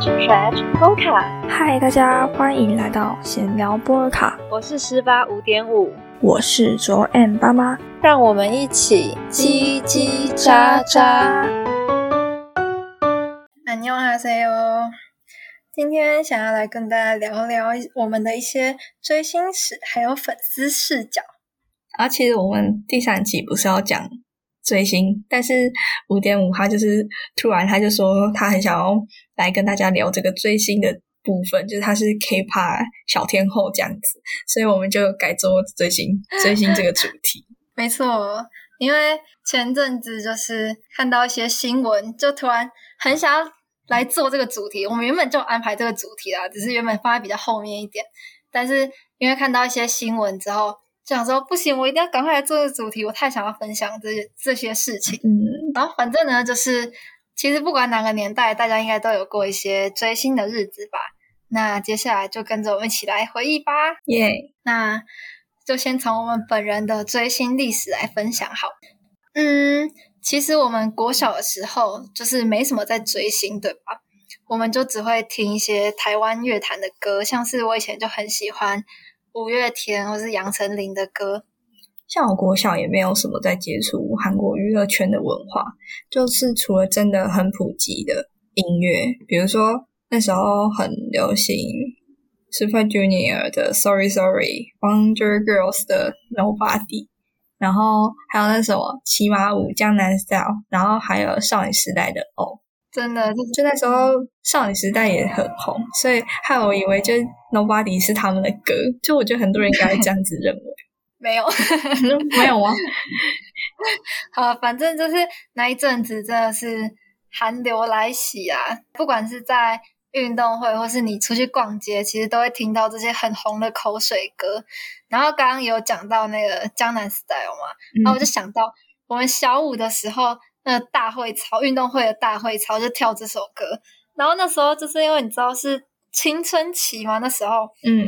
Stretch Polka。嗨，大家欢迎来到闲聊波尔卡，我是十八五点五，我是卓 M 爸妈，让我们一起叽叽喳喳。안녕하세요。今天想要来跟大家聊聊我们的一些追星史，还有粉丝视角。然后其实我们第三集不是要讲 追星，但是五点五他就是突然他就说他很想要来跟大家聊这个追星的部分，就是他是 K-pop 小天后这样子，所以我们就改做追星追星这个主题。没错，因为前阵子就是看到一些新闻，就突然很想要来做这个主题。我们原本就安排这个主题啦，只是原本放在比较后面一点，但是因为看到一些新闻之后。就想说不行，我一定要赶快来做这个主题，我太想要分享这些这些事情。嗯，然后反正呢，就是其实不管哪个年代，大家应该都有过一些追星的日子吧。那接下来就跟着我们一起来回忆吧。耶，那就先从我们本人的追星历史来分享好。嗯，其实我们国小的时候就是没什么在追星，对吧？我们就只会听一些台湾乐坛的歌，像是我以前就很喜欢。五月天或是杨丞琳的歌，像我国小也没有什么在接触韩国娱乐圈的文化，就是除了真的很普及的音乐，比如说那时候很流行 Super Junior 的 Sorry Sorry，Wonder Girls 的 Nobody，然后还有那什么骑马舞江南 Style，然后还有少女时代的哦。真的，就那时候少女时代也很红，所以害我以为就 Nobody 是他们的歌，就我觉得很多人应该这样子认为。没有，没有啊。好，反正就是那一阵子真的是寒流来袭啊！不管是在运动会，或是你出去逛街，其实都会听到这些很红的口水歌。然后刚刚有讲到那个江南 Style 嘛，然后我就想到我们小五的时候。那大会操，运动会的大会操就跳这首歌，然后那时候就是因为你知道是青春期嘛，那时候，嗯，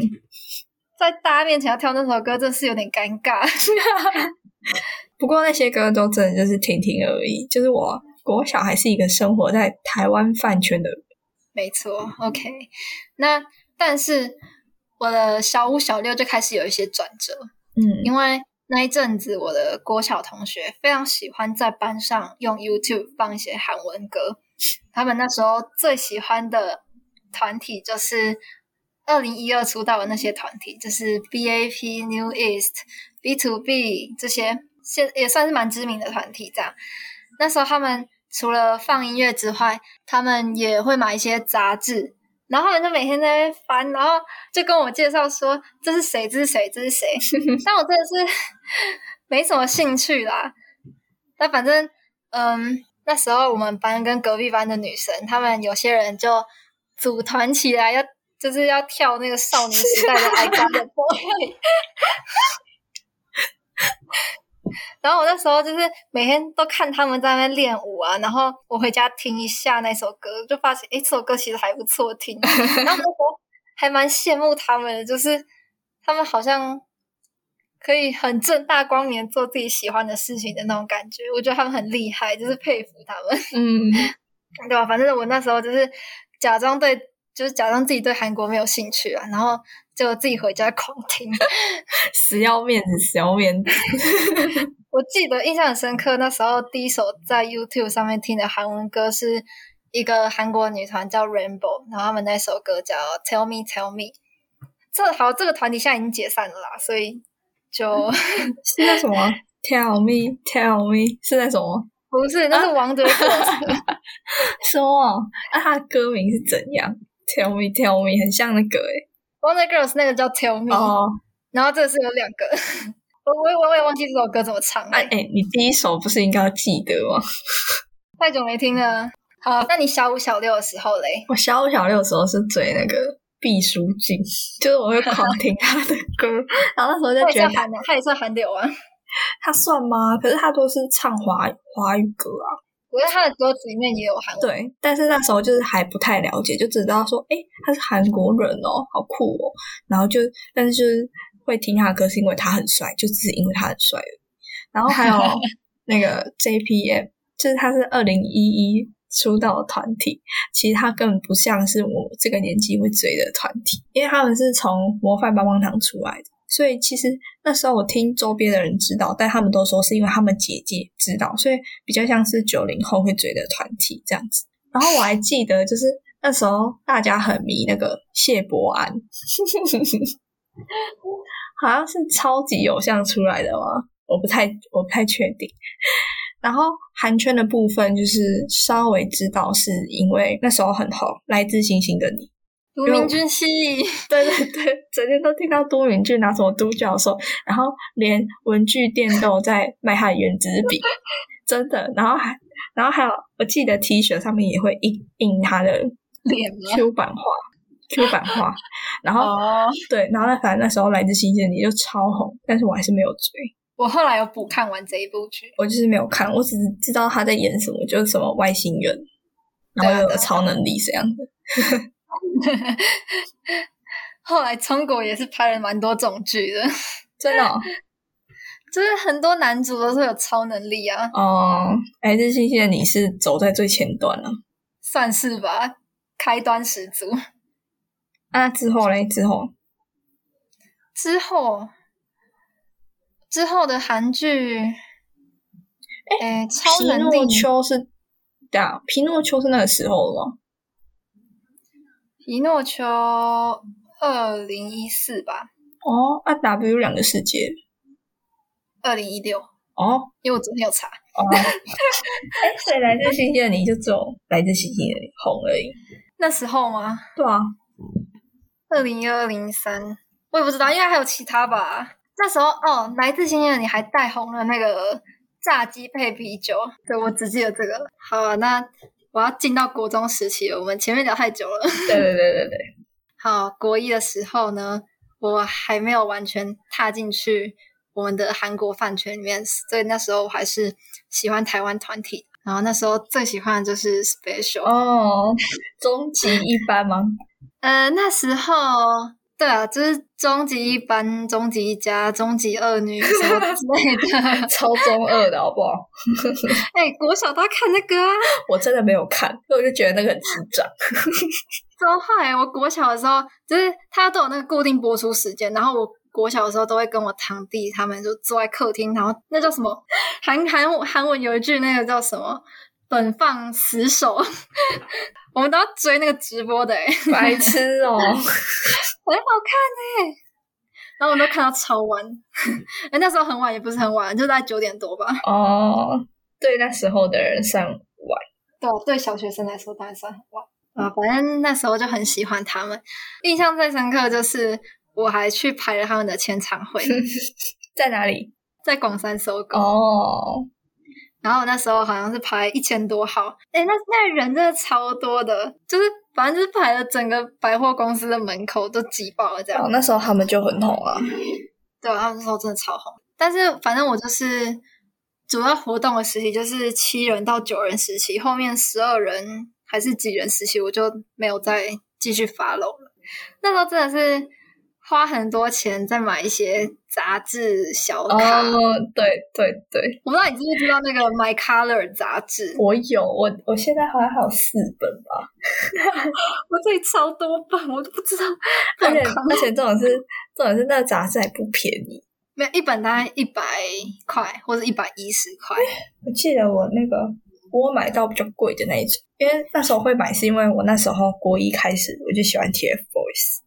在大家面前要跳那首歌，真是有点尴尬。不过那些歌都真的就是听听而已，就是我国小还是一个生活在台湾饭圈的，没错。OK，那但是我的小五、小六就开始有一些转折，嗯，因为。那一阵子，我的国小同学非常喜欢在班上用 YouTube 放一些韩文歌。他们那时候最喜欢的团体就是二零一二出道的那些团体，就是 BAP、New East、B to B 这些，现也算是蛮知名的团体。这样，那时候他们除了放音乐之外，他们也会买一些杂志。然后他们就每天在翻，然后就跟我介绍说这是谁，这是谁，这是谁。但我真的是 没什么兴趣啦。那反正，嗯，那时候我们班跟隔壁班的女生，她们有些人就组团起来，要就是要跳那个少女时代的 icon 的 boy。然后我那时候就是每天都看他们在那边练舞啊，然后我回家听一下那首歌，就发现哎这首歌其实还不错听。然后那时候还蛮羡慕他们的，就是他们好像可以很正大光明做自己喜欢的事情的那种感觉。我觉得他们很厉害，就是佩服他们。嗯，对吧？反正我那时候就是假装对，就是假装自己对韩国没有兴趣啊，然后。就自己回家狂听，死要面子，死要面子。我记得印象很深刻，那时候第一首在 YouTube 上面听的韩文歌是一个韩国女团叫 Rainbow，然后他们那首歌叫 Tell Me Tell Me。这好，这个团体现在已经解散了啦，所以就 是那什么 Tell Me Tell Me 是那什么？不是，那是王者歌。说，那他的歌名是怎样？Tell Me Tell Me 很像那个诶 Wonder Girls 那个叫 Tell Me，然后这是有两个，我我我也忘记这首歌怎么唱。哎哎，你第一首不是应该要记得吗？太久没听了。好，那你小五小六的时候嘞？我小五小六的时候是追那个毕书尽，就是我会狂 听他的歌，然后那时候就觉得他也算韩流啊，他算吗？可是他都是唱华华语歌啊。我觉得他的歌词里面也有韩文，对，但是那时候就是还不太了解，就只知道说，哎，他是韩国人哦，好酷哦。然后就，但是就是会听他的歌，是因为他很帅，就只是因为他很帅。然后还有 那个 JPM，就是他是二零一一出道团体，其实他根本不像是我这个年纪会追的团体，因为他们是从模范棒棒糖出来的，所以其实那时候我听周边的人知道，但他们都说是因为他们姐姐知道，所以比较像是九零后会追的团体这样子。然后我还记得，就是那时候大家很迷那个谢伯安，好像是超级偶像出来的吗？我不太我不太确定。然后韩圈的部分就是稍微知道，是因为那时候很红，《来自星星的你》。都敏俊系，对对对，整天都听到都敏俊拿什么都教授，然后连文具店都在卖他的原子笔，真的。然后还然后还有，我记得 T 恤上面也会印印他的脸 Q 版画，Q 版画。然后对，然后反正那时候《来自星星的你》就超红，但是我还是没有追。我后来有补看完这一部剧，我就是没有看，我只是知道他在演什么，就是什么外星人，然后有超能力这样的。后来中国也是拍了蛮多种剧的，真的，就是很多男主都是有超能力啊。哦，哎，这星星的你是走在最前端了，算是吧，开端十足。啊，之后嘞？之后？之后？之后的韩剧，哎，超能力丘是，对啊，皮诺丘是那个时候吗？皮诺丘二零一四吧。哦，啊，W 两个世界，二零一六。哦，因为我昨天有查。哦，哎，所以来自星星的你就走来自星星的你红而已。那时候吗？对啊，二零一二零三，我也不知道，应该还有其他吧。那时候哦，来自星星的你还带红了那个炸鸡配啤酒，对我只记得这个。好啊，那我要进到国中时期了，我们前面聊太久了。对对对对对。好，国一的时候呢，我还没有完全踏进去我们的韩国饭圈里面，所以那时候我还是喜欢台湾团体。然后那时候最喜欢的就是 Special 哦，终极一班吗？呃，那时候。对啊，就是终极一班、终极一家、终极二女什么之类的，超中二的好不好？哎，国小都要看那个啊！我真的没有看，我就觉得那个很智障。超坏！我国小的时候，就是他都有那个固定播出时间，然后我国小的时候都会跟我堂弟他们就坐在客厅，然后那叫什么韩韩韩文有一句那个叫什么“本放死守”。我们都要追那个直播的，哎，白痴哦，很好看哎，然后我们都看到超晚，哎，那时候很晚也不是很晚，就在九点多吧。哦，对，那时候的人算晚，对，对，小学生来说当然算很晚。啊。反正那时候就很喜欢他们，印象最深刻就是我还去排了他们的签唱会，在哪里？在广山搜狗。哦。然后那时候好像是排一千多号，哎，那那人真的超多的，就是反正就是排了整个百货公司的门口都挤爆了这样。那时候他们就很红 啊，对，他们那时候真的超红。但是反正我就是主要活动的时期就是七人到九人时期，后面十二人还是几人时期我就没有再继续发楼了。那时候真的是。花很多钱在买一些杂志小卡，哦，对对对，我不知道你知不知道那个 My Color 杂志，我有，我我现在好像还有四本吧，我这里超多本，我都不知道，而且而且这种是这种是那杂志还不便宜，没有一本大概一百块或者一百一十块，我记得我那个我买到比较贵的那一种，因为那时候会买是因为我那时候国一开始我就喜欢 TFBOYS。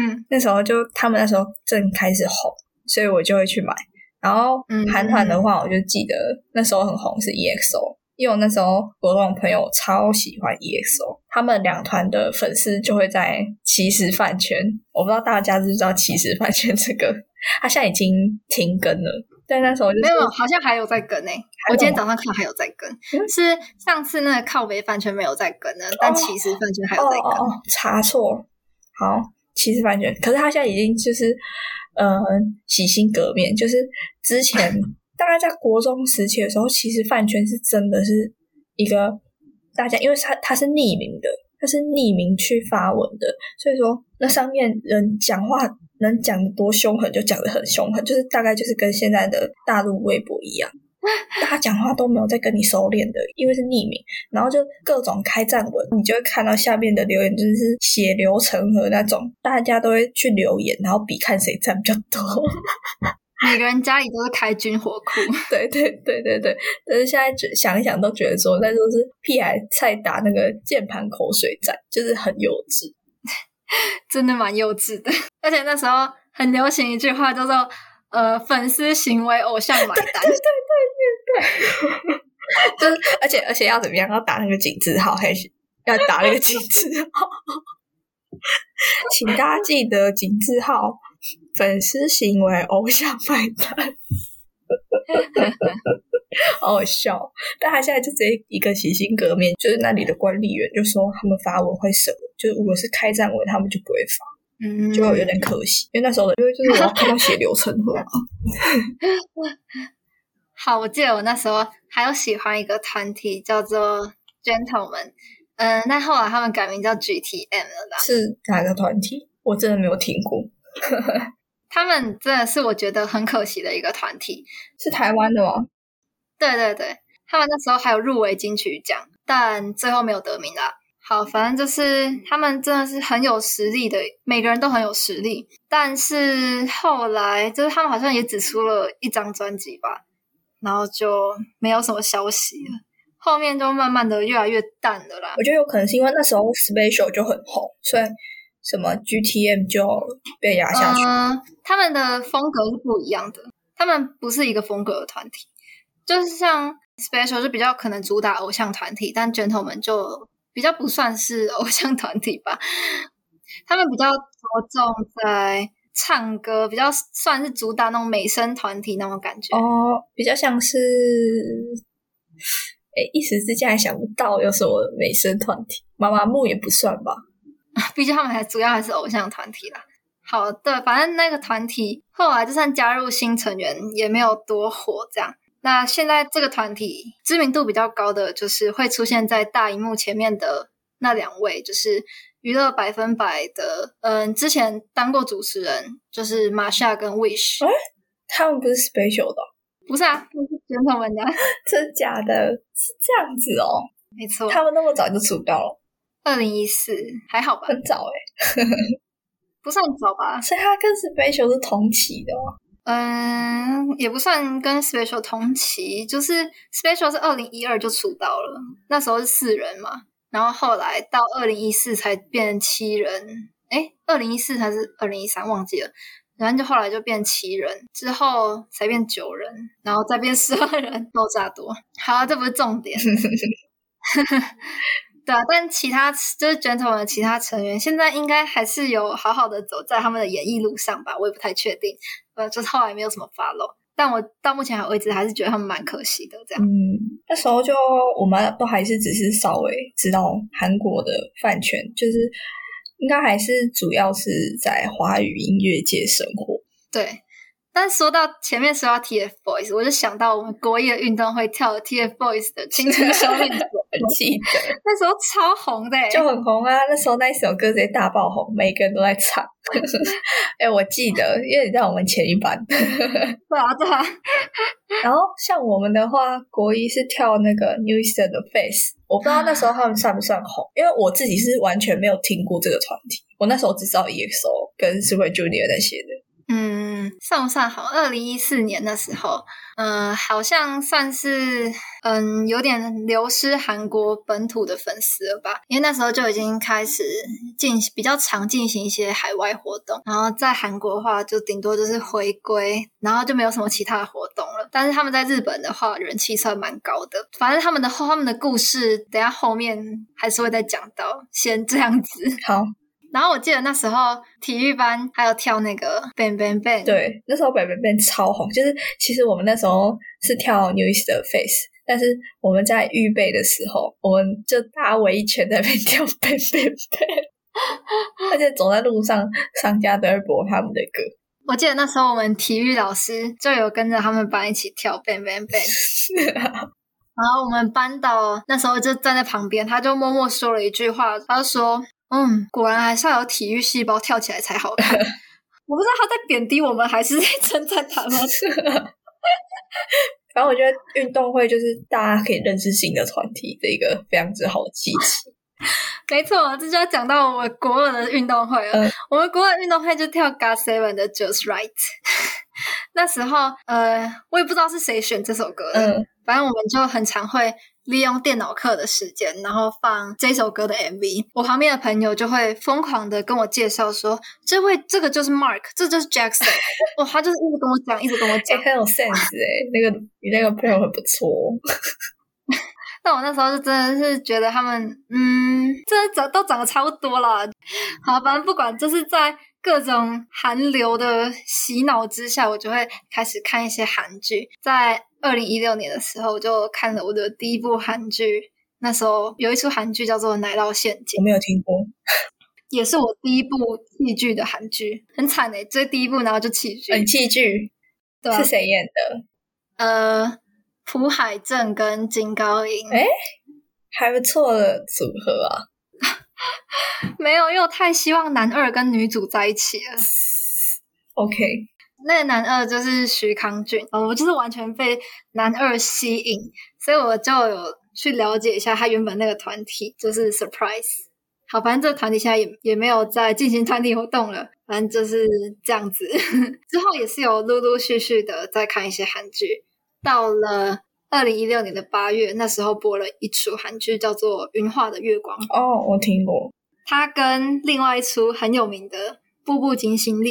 嗯，那时候就他们那时候正开始红，所以我就会去买。然后韩团的话，我就记得那时候很红是 EXO，因为我那时候我跟我朋友超喜欢 EXO，他们两团的粉丝就会在其实饭圈。我不知道大家知不知道其实饭圈这个，他现在已经停更了。但那时候就没有，好像还有在更诶。我今天早上看还有在更，是上次那个靠北饭圈没有在更呢，但其实饭圈还有在更。查错，好。其实饭圈，可是他现在已经就是，嗯，洗心革面。就是之前大概在国中时期的时候，其实饭圈是真的是一个大家，因为他他是匿名的，他是匿名去发文的，所以说那上面人讲话能讲多凶狠就讲的很凶狠，就是大概就是跟现在的大陆微博一样。大家讲话都没有在跟你收敛的，因为是匿名，然后就各种开战文，你就会看到下面的留言就是血流成河那种，大家都会去留言，然后比看谁赞比较多。每个人家里都是开军火库，对对对对对，但是现在觉想一想都觉得说，那都是屁孩在打那个键盘口水战，就是很幼稚，真的蛮幼稚的。而且那时候很流行一句话叫做“呃，粉丝行为，偶像买单”，对对对对对，就是而且而且要怎么样？要打那个井字号，还是要打那个井字号？请大家记得井字号。粉丝行为，偶像买单，好好笑。但他现在就直接一个洗心革面，就是那里的管理员就说他们发文会审，就如果是开战文，他们就不会发，嗯，就有点可惜。因为那时候的，因为就是我要看到血流成河。好，我记得我那时候还有喜欢一个团体叫做 Gentlemen，嗯，那后来他们改名叫 GTM 了啦。是哪个团体？我真的没有听过。他们真的是我觉得很可惜的一个团体，是台湾的吗？对对对，他们那时候还有入围金曲奖，但最后没有得名啦。好，反正就是他们真的是很有实力的，每个人都很有实力。但是后来就是他们好像也只出了一张专辑吧，然后就没有什么消息了。后面就慢慢的越来越淡了啦。我觉得有可能是因为那时候 Special 就很红，所以。什么 GTM 就被压下去？他们的风格是不一样的，他们不是一个风格的团体。就是像 Special 就比较可能主打偶像团体，但 Gentlemen 就比较不算是偶像团体吧。他们比较着重在唱歌，比较算是主打那种美声团体那种感觉。哦，比较像是，哎，一时之间还想不到有什么美声团体。妈妈木也不算吧。毕竟他们还主要还是偶像团体啦。好的，反正那个团体后来就算加入新成员也没有多火。这样，那现在这个团体知名度比较高的，就是会出现在大荧幕前面的那两位，就是娱乐百分百的，嗯，之前当过主持人，就是马夏跟 Wish。哎，他们不是 Special 的？不是啊，不是原本们的，真假的？是这样子哦。没错，他们那么早就出道了。二零一四还好吧，很早哎，不算早吧。所以他跟 Special 是同期的吗？嗯，也不算跟 Special 同期，就是 Special 是二零一二就出道了，那时候是四人嘛，然后后来到二零一四才变七人，哎，二零一四还是二零一三忘记了，然后就后来就变七人，之后才变九人，然后再变十二人，爆炸多。好，这不是重点。对啊，但其他就是 Gentleman 的其他成员，现在应该还是有好好的走在他们的演艺路上吧，我也不太确定。呃，就是后来没有什么发落，但我到目前为止还是觉得他们蛮可惜的。这样，嗯，那时候就我们都还是只是稍微知道韩国的饭圈，就是应该还是主要是在华语音乐界生活。对。但说到前面说到 TFBOYS，我就想到我们国一的运动会跳 TFBOYS 的《青春修炼者》，记得那时候超红的，就很红啊！那时候那一首歌直接大爆红，每个人都在唱。哎，我记得，因为你在我们前一班。对啊，对啊。然后像我们的话，国一是跳那个 New East 的 Face，我不知道那时候他们算不算红，因为我自己是完全没有听过这个团体，我那时候只知道 EXO 跟 Super Junior 那些的。嗯，算不算好？二零一四年的时候，嗯，好像算是嗯有点流失韩国本土的粉丝了吧？因为那时候就已经开始进比较常进行一些海外活动，然后在韩国的话就顶多就是回归，然后就没有什么其他的活动了。但是他们在日本的话人气算蛮高的。反正他们的后他们的故事，等下后面还是会再讲到，先这样子。好。然后我记得那时候体育班还有跳那个 Bang Bang Bang，对，那时候 Bang Bang Bang 超红。就是其实我们那时候是跳 New East 的 Face，但是我们在预备的时候，我们就大围一圈在那边跳 Bang Bang Bang，而且走在路上，商家都在播他们的歌。我记得那时候我们体育老师就有跟着他们班一起跳 Bang Bang Bang，然后我们班导那时候就站在旁边，他就默默说了一句话，他就说。嗯，果然还是要有体育细胞跳起来才好看。我不知道他在贬低我们，还是在称赞他们。反正我觉得运动会就是大家可以认识新的团体的一个非常之好的契机。没错，这就要讲到我们国二的运动会了。嗯我们国二运动会就跳 God Seven 的 Just Right。那时候，呃，我也不知道是谁选这首歌的，嗯，反正我们就很常会利用电脑课的时间，然后放这首歌的 MV。我旁边的朋友就会疯狂的跟我介绍说，这位这个就是 Mark，这就是 Jackson。哇，他就是一直跟我讲，一直跟我哎、讲。很有 sense 哎、那个你那个朋友很不错哦。但我那时候就真的是觉得他们，嗯，真的长都长得差不多了。好，反正不管，就是在各种韩流的洗脑之下，我就会开始看一些韩剧。在二零一六年的时候，我就看了我的第一部韩剧。那时候有一出韩剧叫做《奶酪陷阱我》，没有听过。也是我第一部弃剧的韩剧，很惨诶、追第一部然后就弃剧，很弃剧对啊是谁演的？呃，朴海镇跟金高银，诶还不错的组合啊。没有，因为我太希望男二跟女主在一起了。OK，那个男二就是徐康俊，呃，我就是完全被男二吸引，所以我就有去了解一下他原本那个团体，就是 Surprise。好，反正这个团体现在也也没有在进行团体活动了，反正就是这样子。之后也是有陆陆续续的在看一些韩剧，到了二零一六年的八月，那时候播了一出韩剧叫做《云画的月光》，哦，我听过。它跟另外一出很有名的《步步惊心力》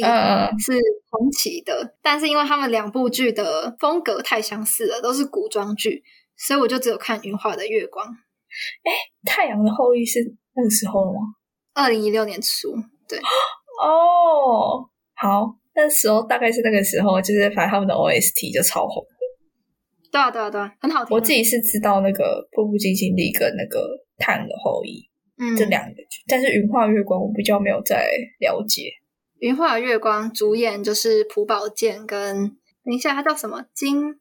是同期的，但是因为他们两部剧的风格太相似了，都是古装剧，所以我就只有看《云画的月光》。哎太阳的后裔是那个时候的吗？二零一六年初，对，哦，好，那时候大概是那个时候，就是反正他们的 OST 就超红。对啊，对啊，对啊，很好听啊。我自己是知道那个《步步惊心力》跟那个《太阳的后裔》嗯，这两个剧，但是《云画月光》我比较没有在了解。云画月光主演就是朴宝剑跟等一下他叫什么金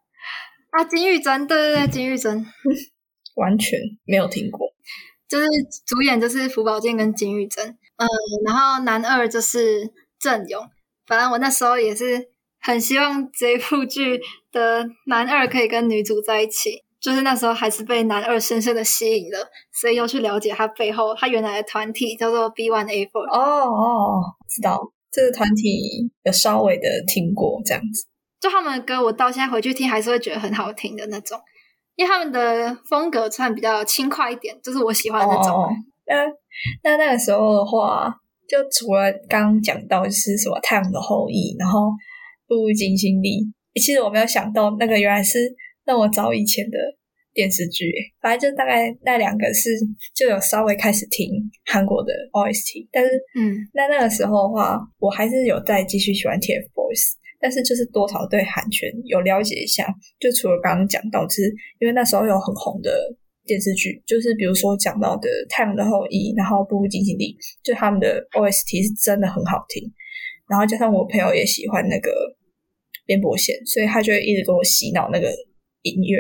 啊金玉珍，对对对，金玉珍 完全没有听过。就是主演就是朴宝剑跟金玉珍，嗯，然后男二就是郑勇。反正我那时候也是很希望这部剧的男二可以跟女主在一起，就是那时候还是被男二深深的吸引了，所以又去了解他背后他原来的团体叫做 B One A Four。哦哦，知道这个团体有稍微的听过这样子。就他们的歌，我到现在回去听还是会觉得很好听的那种，因为他们的风格算比较轻快一点，就是我喜欢的那种。哦，那那那个时候的话，就除了刚刚讲到就是什么《太阳的后裔》，然后《步步惊心力》，其实我没有想到那个原来是那么早以前的电视剧，反正就大概那两个是就有稍微开始听韩国的 OST，但是嗯，那那个时候的话，我还是有在继续喜欢 TFBOYS。但是就是多少对韩圈有了解一下，就除了刚刚讲到，就是因为那时候有很红的电视剧，就是比如说讲到的《太阳的后裔》，然后《步步惊心里》，就他们的 OST 是真的很好听。然后加上我朋友也喜欢那个边伯贤，所以他就会一直给我洗脑那个音乐。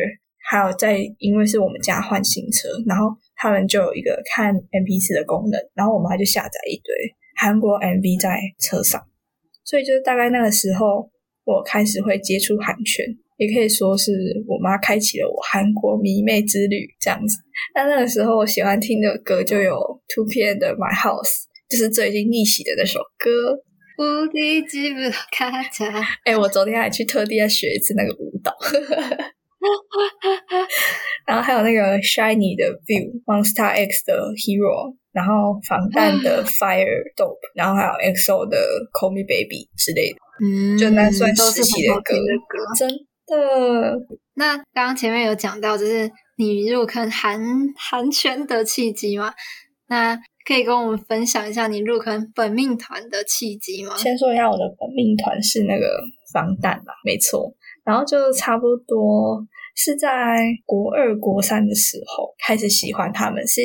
还有在因为是我们家换新车，然后他们就有一个看 MP 四的功能，然后我们还就下载一堆韩国 MV 在车上。所以就是大概那个时候，我开始会接触韩圈，也可以说是我妈开启了我韩国迷妹之旅这样子。那那个时候我喜欢听的歌就有 Two PM 的 My House，就是最近逆袭的那首歌。无敌记不卡卡，哎、我昨天还去特地要学一次那个舞蹈。然后还有那个 Shiny 的 View、Monster X 的 Hero，然后防弹的 Fire Dope，然后还有 EXO 的 Call Me Baby 之类的，嗯就那算都是时期的歌。真的那刚刚前面有讲到，就是你入坑韩韩圈的契机嘛？那可以跟我们分享一下你入坑本命团的契机吗？先说一下我的本命团是那个防弹吧，没错。然后就差不多是在国二、国三的时候开始喜欢他们，是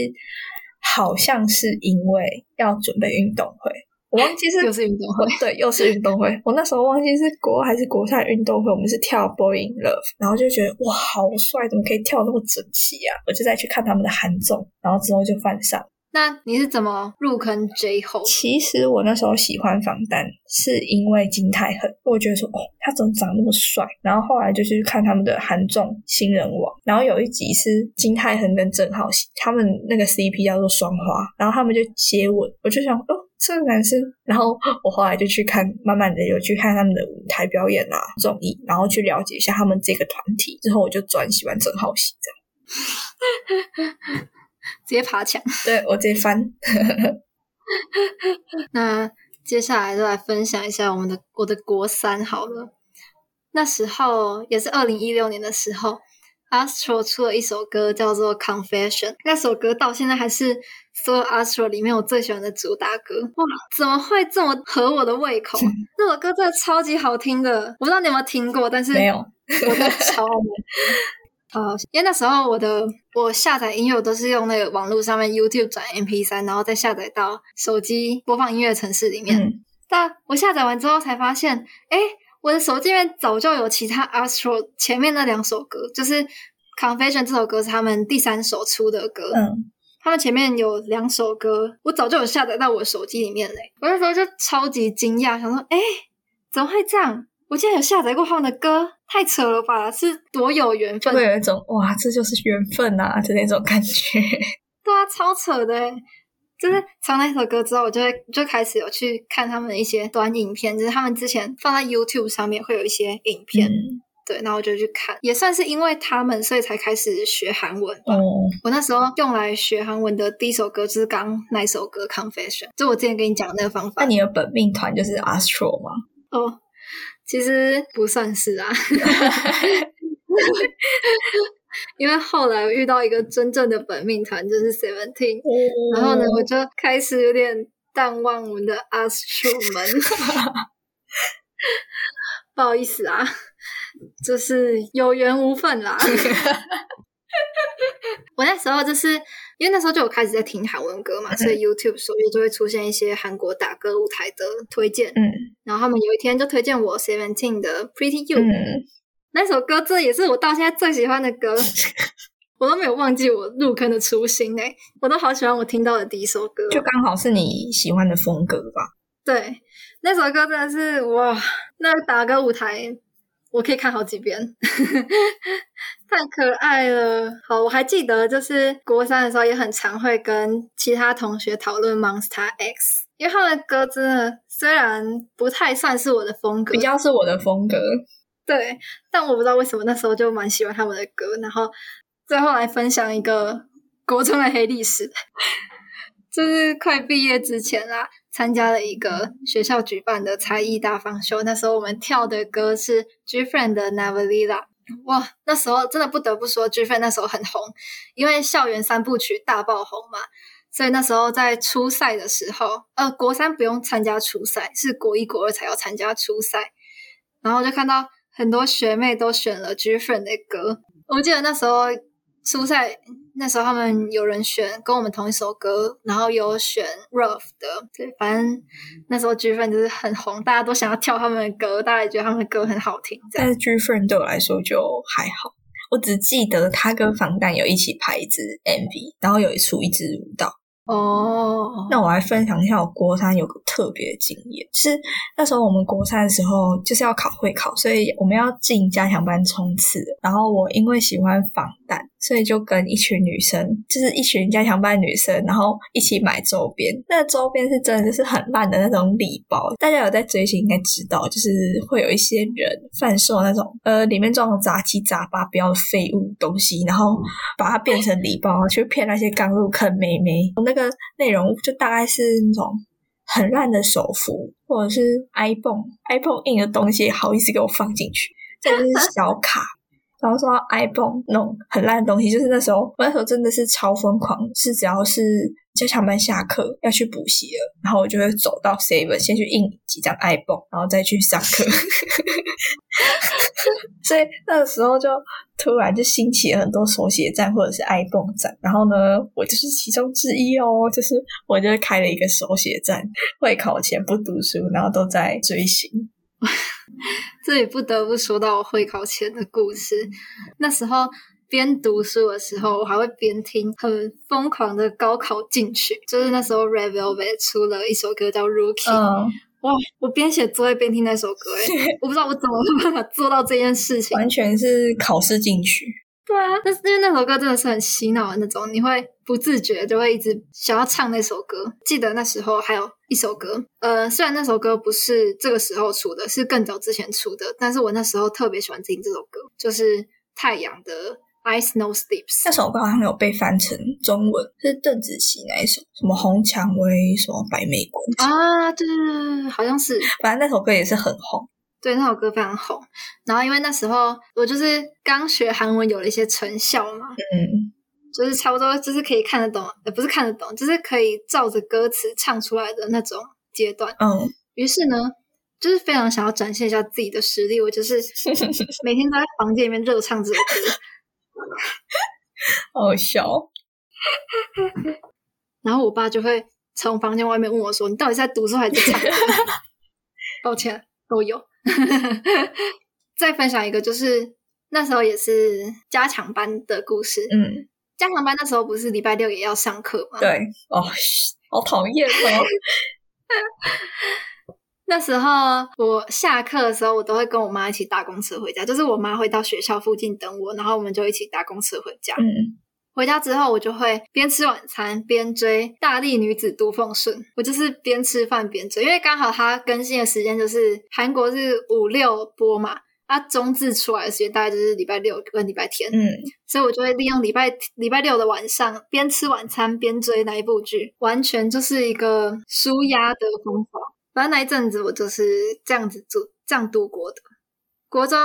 好像是因为要准备运动会，我忘记是 又是运动会，对，又是运动会。我那时候忘记是国二还是国三运动会，我们是跳 Boy in Love，然后就觉得哇，好帅，怎么可以跳那么整齐啊？我就再去看他们的韩综，然后之后就犯上。那你是怎么入坑 J Hope？其实我那时候喜欢防弹，是因为金泰亨，我觉得说哦，他怎么长那么帅？然后后来就去看他们的韩综《新人王》，然后有一集是金泰亨跟郑浩熙，他们那个 CP 叫做双花，然后他们就接吻，我就想哦，这个男生。然后我后来就去看，慢慢的有去看他们的舞台表演啊、综艺，然后去了解一下他们这个团体，之后我就转喜欢郑浩熙这样。直接爬墙，对我直接翻。那接下来就来分享一下我们的我的国三好了。那时候也是二零一六年的时候，Astro 出了一首歌叫做《Confession》，那首歌到现在还是所有 Astro 里面我最喜欢的主打歌。哇，怎么会这么合我的胃口？那首歌真的超级好听的，我不知道你有没有听过，但是没有，我的超。呃，因为那时候我的我下载音乐都是用那个网络上面 YouTube 转 MP 三，然后再下载到手机播放音乐城市里面。但我下载完之后才发现，哎，我的手机里面早就有其他 Astro 前面那两首歌，就是《Confession》这首歌是他们第三首出的歌。嗯，他们前面有两首歌，我早就有下载到我手机里面嘞。我那时候就超级惊讶，想说，哎，怎么会这样？我竟然有下载过他们的歌，太扯了吧！是多有缘分，会有一种哇，这就是缘分呐的那种感觉。对啊，超扯的！就是唱那首歌之后，我就会就开始有去看他们的一些短影片，就是他们之前放在 YouTube 上面会有一些影片，对，然后我就去看，也算是因为他们，所以才开始学韩文吧。我那时候用来学韩文的第一首歌就是刚那首歌《Confession》，就我之前跟你讲的那个方法。那你的本命团就是 Astro 吗？哦。其实不算是啊，因为后来我遇到一个真正的本命团，就是 Seventeen，然后呢，我就开始有点淡忘我们的 Astro 们，不好意思啊，就是有缘无分啦。我那时候就是因为那时候就有开始在听韩文歌嘛，所以 YouTube 首页就会出现一些韩国打歌舞台的推荐。嗯，然后他们有一天就推荐我 Seventeen 的 Pretty You，那首歌这也是我到现在最喜欢的歌，我都没有忘记我入坑的初心哎，我都好喜欢我听到的第一首歌，就刚好是你喜欢的风格吧？对，那首歌真的是哇，那打歌舞台。我可以看好几遍，太可爱了。好，我还记得，就是国三的时候也很常会跟其他同学讨论 Monster X，因为他们的歌真的虽然不太算是我的风格，比较是我的风格，对，但我不知道为什么那时候就蛮喜欢他们的歌。然后最后来分享一个国中的黑历史，就是快毕业之前啦。参加了一个学校举办的才艺大放秀，那时候我们跳的歌是 G Friend 的 Never Lila，哇，那时候真的不得不说 G Friend 那时候很红，因为校园三部曲大爆红嘛，所以那时候在初赛的时候，呃，国三不用参加初赛，是国一国二才要参加初赛，然后就看到很多学妹都选了 G Friend 的歌，我记得那时候。初赛那时候，他们有人选跟我们同一首歌，然后有选 Rough 的，对，反正那时候 G Friend 就是很红，大家都想要跳他们的歌，大家也觉得他们的歌很好听。但是 G Friend 对我来说就还好，我只记得他跟防弹有一起拍一支 MV，然后有一出一支舞蹈。哦，那我来分享一下我国三有个特别经验，是那时候我们国三的时候就是要考会考，所以我们要进加强班冲刺。然后我因为喜欢防弹。所以就跟一群女生，就是一群加强班女生，然后一起买周边。那周边是真的就是很烂的那种礼包。大家有在追星应该知道，就是会有一些人贩售那种呃里面装杂七杂八不要废物东西，然后把它变成礼包去骗那些刚入坑妹妹。那个内容就大概是那种很烂的手幅，或者是 iPhone iPhone 印的东西，好意思给我放进去？这就是小卡。然后说 iPhone 那种很烂的东西，就是那时候，我那时候真的是超疯狂，是只要是加强班下课要去补习了，然后我就会走到 Seven 先去印几张 iPhone，然后再去上课。所以那个时候就突然就兴起了很多手写站或者是 iPhone 站，然后呢，我就是其中之一哦，就是我就开了一个手写站，会考前不读书，然后都在追星。这里不得不说到我会考前的故事。那时候边读书的时候，我还会边听很疯狂的高考进曲，就是那时候 Red Velvet 出了一首歌叫 Rookie，、嗯，哇，我边写作业边听那首歌，哎，我不知道我怎么有办法做到这件事情。完全是考试进去。对啊，但是因为那首歌真的是很洗脑的那种，你会不自觉就会一直想要唱那首歌。记得那时候还有一首歌，呃，虽然那首歌不是这个时候出的，是更早之前出的，但是我那时候特别喜欢听这首歌，就是太阳的《Ice No Sleeps 那》。首歌好像有被翻成中文，是邓紫棋那一首，什么红蔷薇，什么白玫瑰，啊，对对对对，好像是反正那首歌也是很红。对那首歌非常红。然后因为那时候我就是刚学韩文有了一些成效嘛，嗯，就是差不多就是可以看得懂，呃，不是看得懂，就是可以照着歌词唱出来的那种阶段。嗯，于是呢，就是非常想要展现一下自己的实力，我就是 每天都在房间里面热唱这首歌。好笑。然后我爸就会从房间外面问我说：“你到底是在读书还是在唱歌？” 抱歉，都有。再分享一个，就是那时候也是加强班的故事。嗯，加强班那时候不是礼拜六也要上课吗？对，哦，好讨厌哦。那时候我下课的时候，我都会跟我妈一起搭公车回家，就是我妈会到学校附近等我，然后我们就一起搭公车回家。嗯，回家之后，我就会边吃晚餐边追《大力女子都奉顺》，我就是边吃饭边追，因为刚好它更新的时间就是韩国是五六播嘛，它中字出来的时间大概就是礼拜六跟礼拜天，嗯，所以我就会利用礼拜礼拜六的晚上边吃晚餐边追那一部剧，完全就是一个舒压的方法。反正那一阵子我就是这样子度这样度过的。国中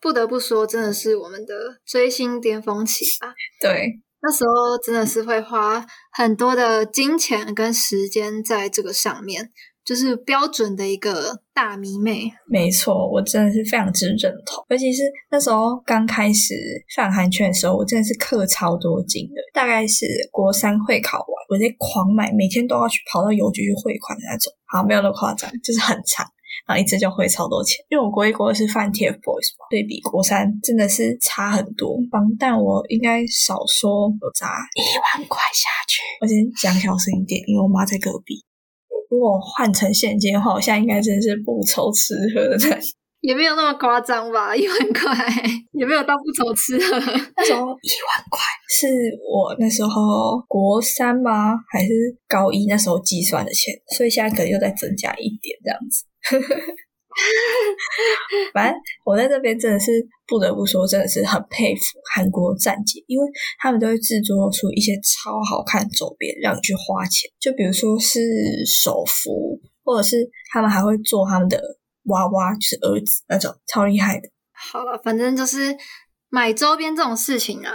不得不说，真的是我们的追星巅峰期吧。对，那时候真的是会花很多的金钱跟时间在这个上面，就是标准的一个大迷妹。没错，我真的是非常之认同。尤其是那时候刚开始上韩圈的时候，我真的是氪超多金的。大概是国三会考完，我在狂买，每天都要去跑到邮局去汇款的那种。好，没有那么夸张，就是很长。然后一次就汇超多钱，因为我国一国二是犯 TFBOYS 嘛，对比国三真的是差很多。防弹我应该少说有砸一万块下去。我先讲小声一点，因为我妈在隔壁。如果换成现金的话，我现在应该真的是不愁吃喝的。也没有那么夸张吧，一万块也没有到不愁吃喝。那时候一万块是我那时候国三吗？还是高一那时候计算的钱？所以现在可能又再增加一点这样子。反正我在这边真的是不得不说，真的是很佩服韩国站姐，因为他们都会制作出一些超好看的周边，让你去花钱。就比如说是手幅，或者是他们还会做他们的娃娃，就是儿子那种，超厉害的。好了，反正就是买周边这种事情啊，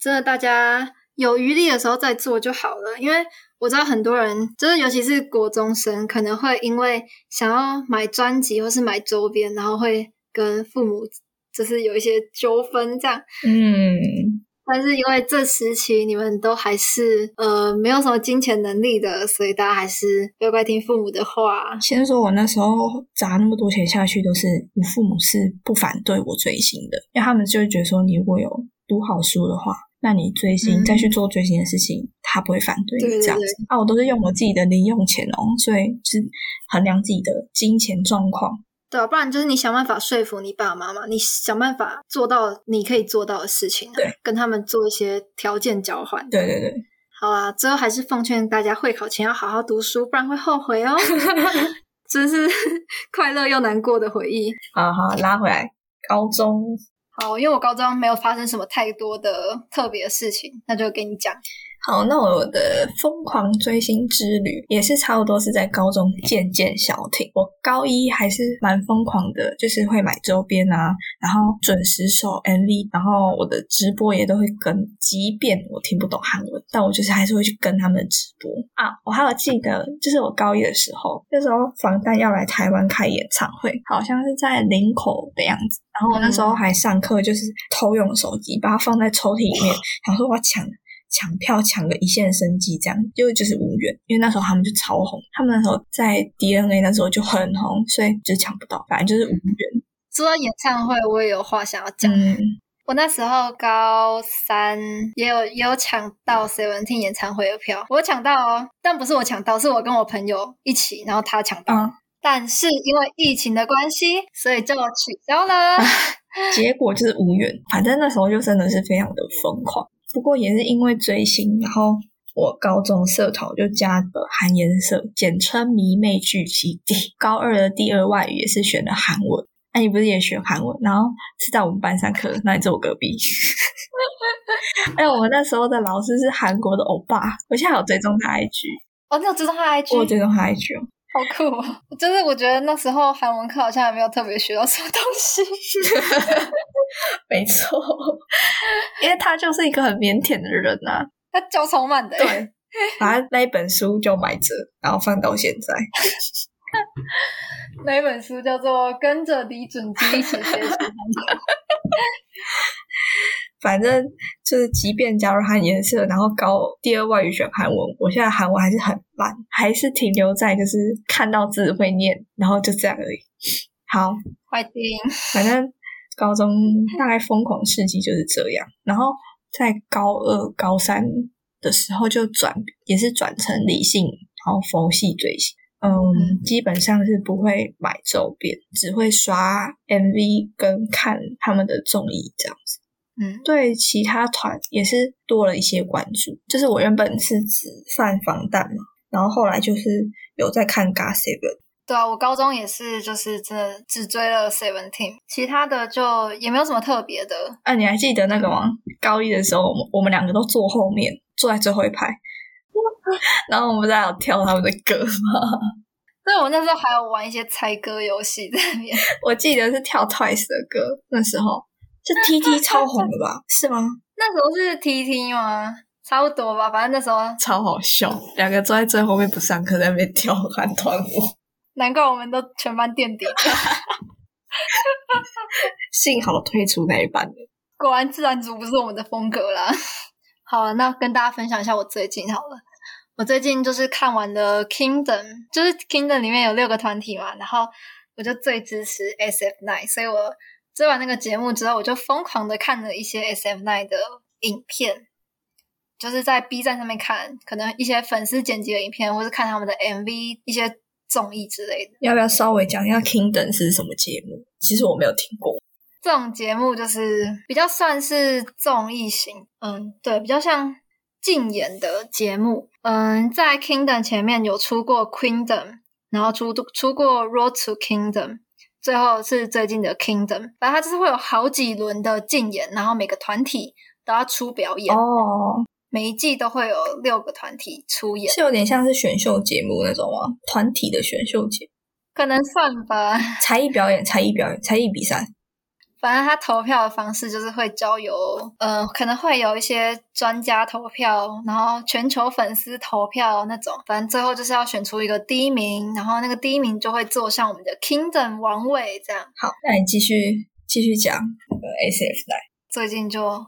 真的大家有余力的时候再做就好了。因为我知道很多人，就是尤其是国中生，可能会因为想要买专辑或是买周边，然后会跟父母就是有一些纠纷这样。嗯，但是因为这时期你们都还是呃没有什么金钱能力的，所以大家还是乖乖听父母的话。先说我那时候砸那么多钱下去，都是我父母是不反对我追星的，因为他们就会觉得说，你如果有读好书的话，那你追星、嗯再去做追星的事情，他不会反对这样子。啊，我都是用我自己的零用钱哦，所以是衡量自己的金钱状况。对啊，不然就是你想办法说服你爸妈嘛，你想办法做到你可以做到的事情、啊，对，跟他们做一些条件交换。对对对，好啊，最后还是奉劝大家会考前要好好读书，不然会后悔哦。真是 快乐又难过的回忆。好好拉回来，高中好，因为我高中没有发生什么太多的特别事情，那就给你讲。好，那我的疯狂追星之旅也是差不多是在高中渐渐消停。我高一还是蛮疯狂的，就是会买周边啊，然后准时收 MV，然后我的直播也都会跟，即便我听不懂韩文，但我就是还是会去跟他们的直播啊。我还有记得，就是我高一的时候，那时候防弹要来台湾开演唱会，好像是在林口的样子，然后我那时候还上课，就是偷用手机把它放在抽屉里面，想说我抢。抢票抢个一线生机，这样就就是无缘，因为那时候他们就超红，他们那时候在 DNA 那时候就很红，所以就抢不到，反正就是无缘。说到演唱会，我也有话想要讲。嗯，我那时候高三，也有也有抢到 Seventeen 演唱会的票，我抢到哦，但不是我抢到，是我跟我朋友一起，然后他抢到，嗯但是因为疫情的关系，所以就取消了。结果就是无缘。反正那时候就真的是非常的疯狂。不过也是因为追星，然后我高中社团就加了韩研社，简称迷妹聚集地。高二的第二外语也是选的韩文。那、你不是也学韩文？然后是在我们班上课，那你坐我隔壁。哎，我们那时候的老师是韩国的欧巴，我现在有追踪他 IG，哦，你有追踪他 IG？我有追踪他 IG 哦。好酷哦！就是我觉得那时候韩文课好像也没有特别学到什么东西。没错，因为他就是一个很腼腆的人呐、他教超慢的，，对，把那一本书就买着，然后放到现在。那一本书叫做《跟着李准基一起学习韩国》。反正就是，即便加入韩颜色，然后高第二外语选韩文，我现在韩文还是很烂，还是停留在就是看到字会念，然后就这样而已。好，快听，反正高中大概疯狂事迹就是这样，然后在高二、高三的时候就转，也是转成理性，然后佛系追星。嗯，基本上是不会买周边，只会刷 MV 跟看他们的综艺这样子。嗯，对其他团也是多了一些关注。就是我原本是只犯防弹嘛，然后后来就是有在看 GOT Seven。对啊，我高中也是，就是真的只追了 Seventeen，其他的就也没有什么特别的。啊，你还记得那个吗？高一的时候，我们我们两个都坐后面，坐在最后一排，然后我们不是还有跳他们的歌吗？对，我那时候还有玩一些猜歌游戏在里面。我记得是跳 Twice 的歌，那时候是 TT 超红的吧？是吗？那时候是 TT 吗？差不多吧，反正那时候超好笑，两个坐在最后面不上课，在那边跳韩团舞。难怪我们都全班垫底。幸好退出那一班了。果然自然组不是我们的风格啦。好，那跟大家分享一下我最近好了。我最近就是看完了 Kingdom，就是 Kingdom 里面有六个团体嘛，然后我就最支持 SF9，所以我追完那个节目之后，我就疯狂的看了一些 SF9 的影片，就是在 B 站上面看，可能一些粉丝剪辑的影片，或是看他们的 MV、一些综艺之类的。要不要稍微讲一下 Kingdom 是什么节目？其实我没有听过。这种节目就是比较算是综艺型，嗯，对，比较像竞演的节目。嗯，在 Kingdom 前面有出过 Queendom，然后出出过 Road to Kingdom，最后是最近的 Kingdom。反正它就是会有好几轮的竞演，然后每个团体都要出表演，哦，每一季都会有六个团体出演，是有点像是选秀节目那种吗？团体的选秀节目，可能算吧。才艺表演、才艺表演、才艺比赛。反正他投票的方式就是会交由，呃，可能会有一些专家投票，然后全球粉丝投票那种。反正最后就是要选出一个第一名，然后那个第一名就会坐上我们的 Kingdom 王位。这样，好，那你继续继续讲那个 SF 来。最近就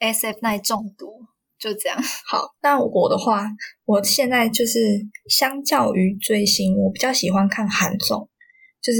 SF 奈中毒，就这样。好，那我的话，我现在就是相较于追星，我比较喜欢看韩综，就是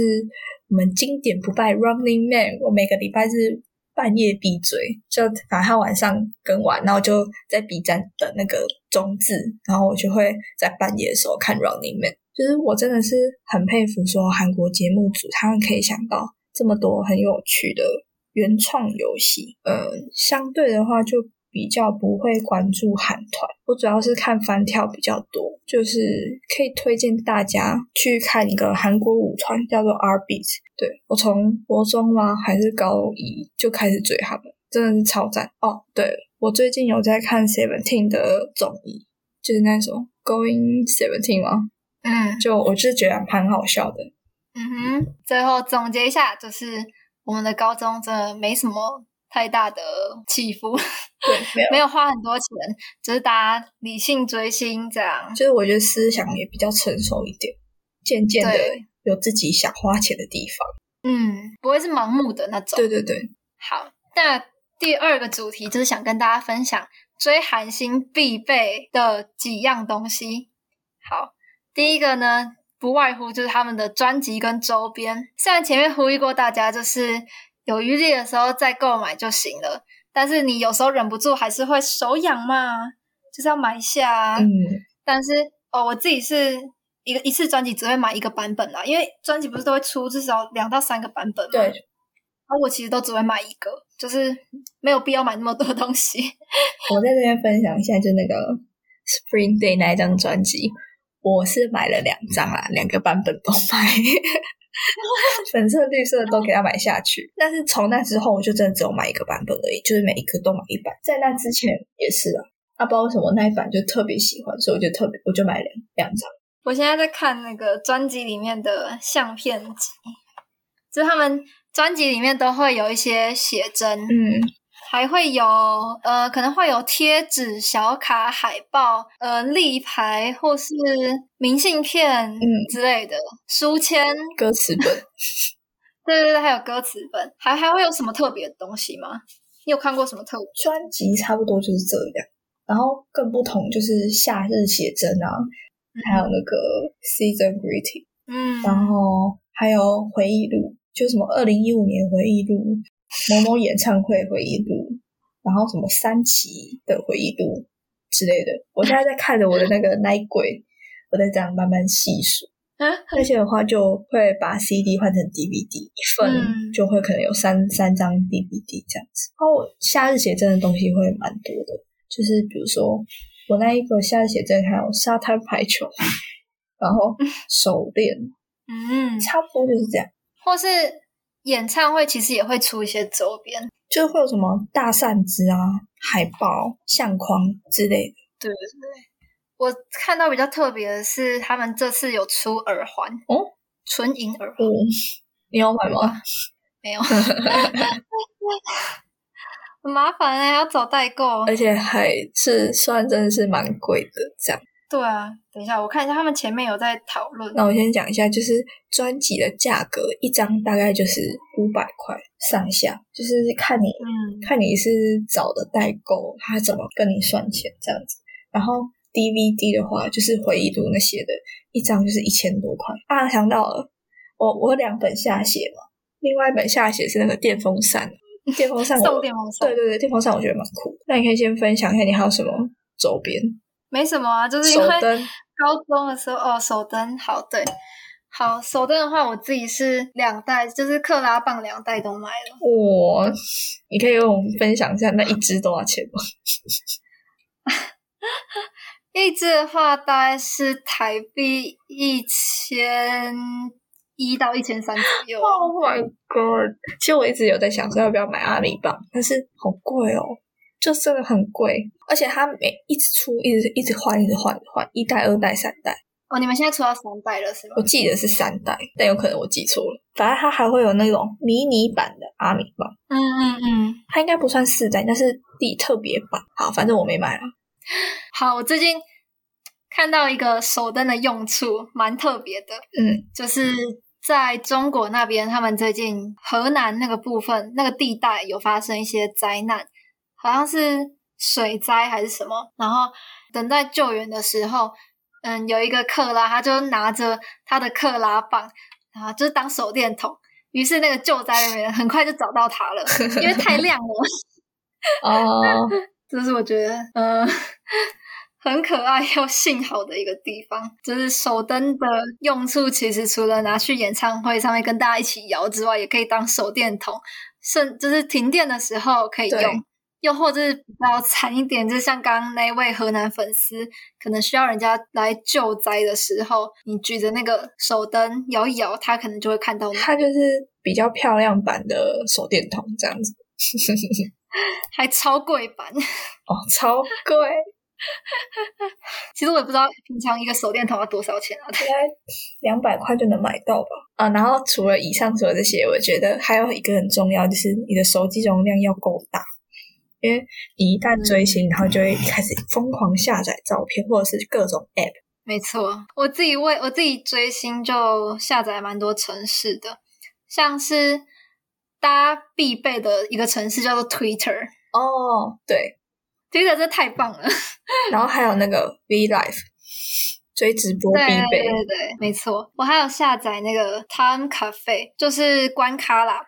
我们经典不败 Running Man，我每个礼拜是半夜闭嘴，就反正他晚上更完，然后就在 B 站等那个中字，然后我就会在半夜的时候看 Running Man。就是我真的是很佩服说韩国节目组他们可以想到这么多很有趣的原创游戏。呃，相对的话就比较不会关注韩团，我主要是看翻跳比较多，就是可以推荐大家去看一个韩国舞团叫做 R-Beat。对我从国中吗还是高一就开始追他们，真的是超赞哦。对，我最近有在看 Seventeen 的综艺，就是那种 Going Seventeen 吗？嗯就我就是觉得蛮好笑的。嗯哼，最后总结一下，就是我们的高中真的没什么太大的起伏，对，没有，没有花很多钱，只是大家理性追星这样。就是我觉得思想也比较成熟一点，渐渐的有自己想花钱的地方。嗯，不会是盲目的那种。对对对，好，那第二个主题就是想跟大家分享追韩星必备的几样东西。好，第一个呢，不外乎就是他们的专辑跟周边。虽然前面呼吁过大家，就是有余力的时候再购买就行了。但是你有时候忍不住还是会手痒嘛，就是要买下。嗯，但是哦，我自己是一个一次专辑只会买一个版本啦，因为专辑不是都会出至少两到三个版本嘛。对。然后我其实都只会买一个，就是没有必要买那么多东西。我在这边分享一下，就那个 Spring Day 那一张专辑，我是买了两张啊，两个版本都买。粉色、绿色都给他买下去，但是从那之后我就真的只有买一个版本而已，就是每一颗都买一版。在那之前也是啊，啊，不知道为什么那一版就特别喜欢，所以我就特别我就买两两张。我现在在看那个专辑里面的相片集，就是他们专辑里面都会有一些写真，嗯。还会有呃，可能会有贴纸、小卡、海报、呃，立牌或是明信片嗯之类的书签、歌词本。对对对，还有歌词本，还还会有什么特别的东西吗？你有看过什么特别？专辑差不多就是这样，然后更不同就是夏日写真啊，还有那个 season greeting，嗯，然后还有回忆录，就什么二零一五年回忆录。某某演唱会回忆录，然后什么三期的回忆录之类的，我现在在看着我的那个奶柜，我在这样慢慢细数。那些的话就会把 CD 换成 DVD，一份就会可能有三三张 DVD 这样子。然后夏日写真的东西会蛮多的，就是比如说我那一个夏日写真还有沙滩排球，然后手链，嗯，差不多就是这样，或是。演唱会其实也会出一些周边，就会有什么大扇子啊、海报、相框之类的。对对对，我看到比较特别的是，他们这次有出耳环哦，纯银耳环。你要买吗？没有，很 麻烦哎，要找代购，而且还是算真的是蛮贵的这样。对啊，等一下我看一下，他们前面有在讨论。那我先讲一下，就是专辑的价格，一张大概就是五百块上下，就是看你，嗯，看你是找的代购，他怎么跟你算钱这样子。然后 DVD 的话，就是回忆录那些的，一张就是一千多块。啊，想到了，我我两本下写嘛，另外一本下写是那个电风扇，电风扇 送电风扇，对对对，电风扇我觉得蛮酷。那你可以先分享一下，你还有什么周边？没什么啊，就是因为 高中的时候哦，手灯好对，好手灯的话，我自己是两袋，就是克拉棒两袋都买了。哇，你可以跟我们分享一下那一支多少钱吗？一支的话大概是台币一千一到一千三左右。Oh my god！其实我一直有在想说要不要买阿里棒，但是好贵哦。就真的很贵，而且它每一直出，一直一直换，一直换换，一代、二代、三代。哦，你们现在出到三代了是吗？我记得是三代，但有可能我记错了。反正它还会有那种迷你版的阿米棒。嗯嗯嗯，它应该不算四代，但是第特别版。好，反正我没买了。好，我最近看到一个手灯的用处蛮特别的。嗯，就是在中国那边，他们最近河南那个部分那个地带有发生一些灾难。好像是水灾还是什么，然后等待救援的时候，嗯，有一个克拉，他就拿着他的克拉棒，然后就是当手电筒，于是那个救灾人员很快就找到他了，因为太亮了。哦，这是我觉得嗯很可爱又幸好的一个地方，就是手灯的用处，其实除了拿去演唱会上面跟大家一起摇之外，也可以当手电筒，甚就是停电的时候可以用。又或者是比较惨一点，就像刚刚那位河南粉丝，可能需要人家来救灾的时候，你举着那个手灯摇一摇，他可能就会看到你。它就是比较漂亮版的手电筒这样子，还超贵版哦，超贵。其实我也不知道平常一个手电筒要多少钱啊，大概两百块就能买到吧。啊，然后除了以上说的这些，我觉得还有一个很重要，就是你的手机容量要够大。因为你一旦追星，然后就会开始疯狂下载照片，或者是各种 App。没错，我自己为我自己追星就下载蛮多城市的，像是大家必备的一个城市叫做 Twitter。哦，对，Twitter 这太棒了。然后还有那个 V Live 追直播必备。对对对，没错。我还有下载那个 Time Cafe，就是关卡啦。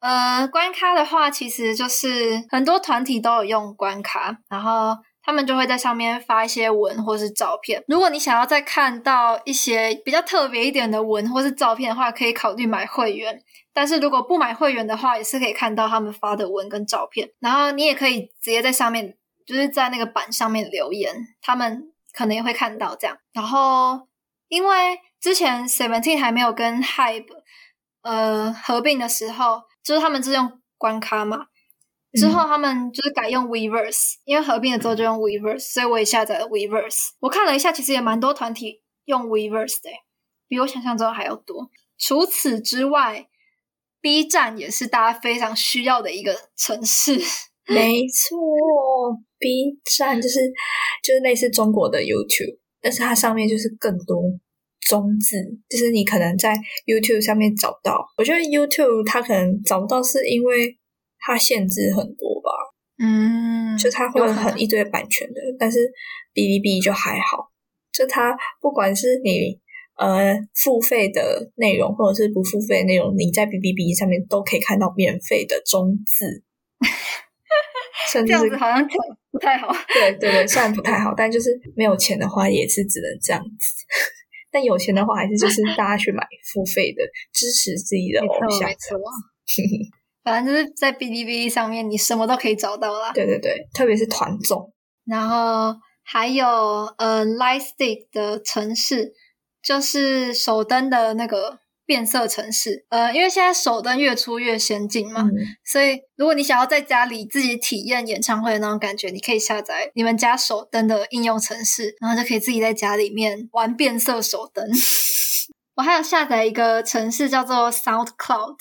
呃，关卡的话，其实就是很多团体都有用关卡，然后他们就会在上面发一些文或是照片。如果你想要再看到一些比较特别一点的文或是照片的话，可以考虑买会员。但是如果不买会员的话，也是可以看到他们发的文跟照片。然后你也可以直接在上面，就是在那个板上面留言，他们可能也会看到这样。然后因为之前 Seventeen 还没有跟 Hype 呃合并的时候。就是他们是用关卡嘛，之后他们就是改用 Weverse，因为合并了之后就用 Weverse，所以我也下载了 Weverse。我看了一下，其实也蛮多团体用 Weverse 的，比我想象中还要多。除此之外，B 站也是大家非常需要的一个城市。没错，B 站就是就是类似中国的 YouTube，但是它上面就是更多。中字就是你可能在 YouTube 上面找到，我觉得 YouTube 它可能找不到，是因为它限制很多吧。嗯，就它会很一堆版权的，但是哔哩哔哩就还好，就它不管是你呃付费的内容或者是不付费内容，你在哔哩哔哩上面都可以看到免费的中字。这样子好像不太好。对对对，虽然不太好，但就是没有钱的话，也是只能这样子。但有钱的话，还是就是大家去买付费的，支持自己的偶像。没错，反正就是在哔哩哔哩上面，你什么都可以找到啦。对对对，特别是团综。然后还有呃，Lightstick 的城市，就是首登的那个。变色城市，呃，因为现在手灯越出越先进嘛，所以如果你想要在家里自己体验演唱会的那种感觉，你可以下载你们家手灯的应用程式，然后就可以自己在家里面玩变色手灯。我还有下载一个城市叫做 SoundCloud，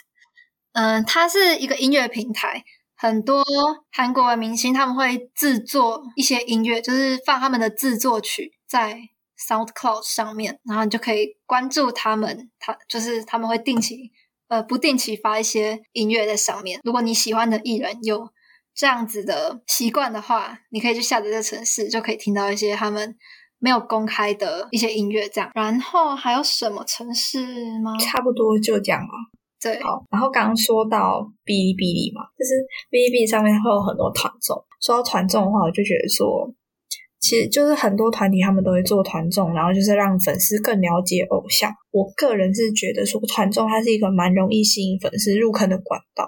嗯，它是一个音乐平台，很多韩国的明星他们会制作一些音乐，就是放他们的制作曲在。SoundCloud 上面，然后你就可以关注他们，他就是他们会定期呃不定期发一些音乐在上面。如果你喜欢的艺人有这样子的习惯的话，你可以去下载这城市，就可以听到一些他们没有公开的一些音乐。这样，然后还有什么城市吗？差不多就这样了。对，好。然后刚刚说到哔哩哔哩嘛，就是哔哩哔哩上面会有很多团综。说到团综的话，我就觉得说。其实就是很多团体他们都会做团综，然后就是让粉丝更了解偶像。我个人是觉得说团综它是一个蛮容易吸引粉丝入坑的管道，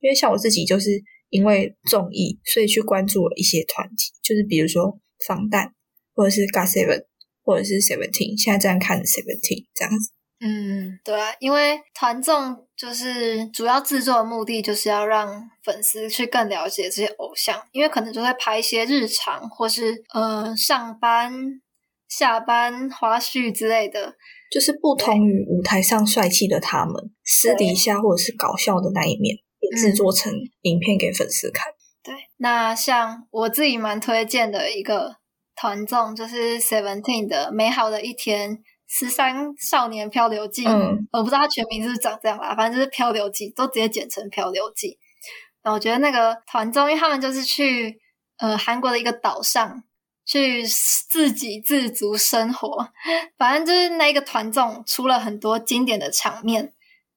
因为像我自己就是因为综艺，所以去关注了一些团体，就是比如说防弹，或者是 GOT7，或者是 Seventeen，现在这样看 Seventeen 这样子。嗯，对啊，因为团综就是主要制作的目的，就是要让粉丝去更了解这些偶像，因为可能就会拍一些日常或是呃上班、下班花絮之类的，就是不同于舞台上帅气的他们，私底下或者是搞笑的那一面，也制作成影片给粉丝看。对，那像我自己蛮推荐的一个团综，就是 Seventeen 的《美好的一天》。十三少年漂流记，我不知道它全名是不是长这样啦，反正就是漂流记，都直接简称漂流记。然后我觉得那个团综，因为他们就是去呃韩国的一个岛上去自给自足生活，反正就是那一个团综出了很多经典的场面，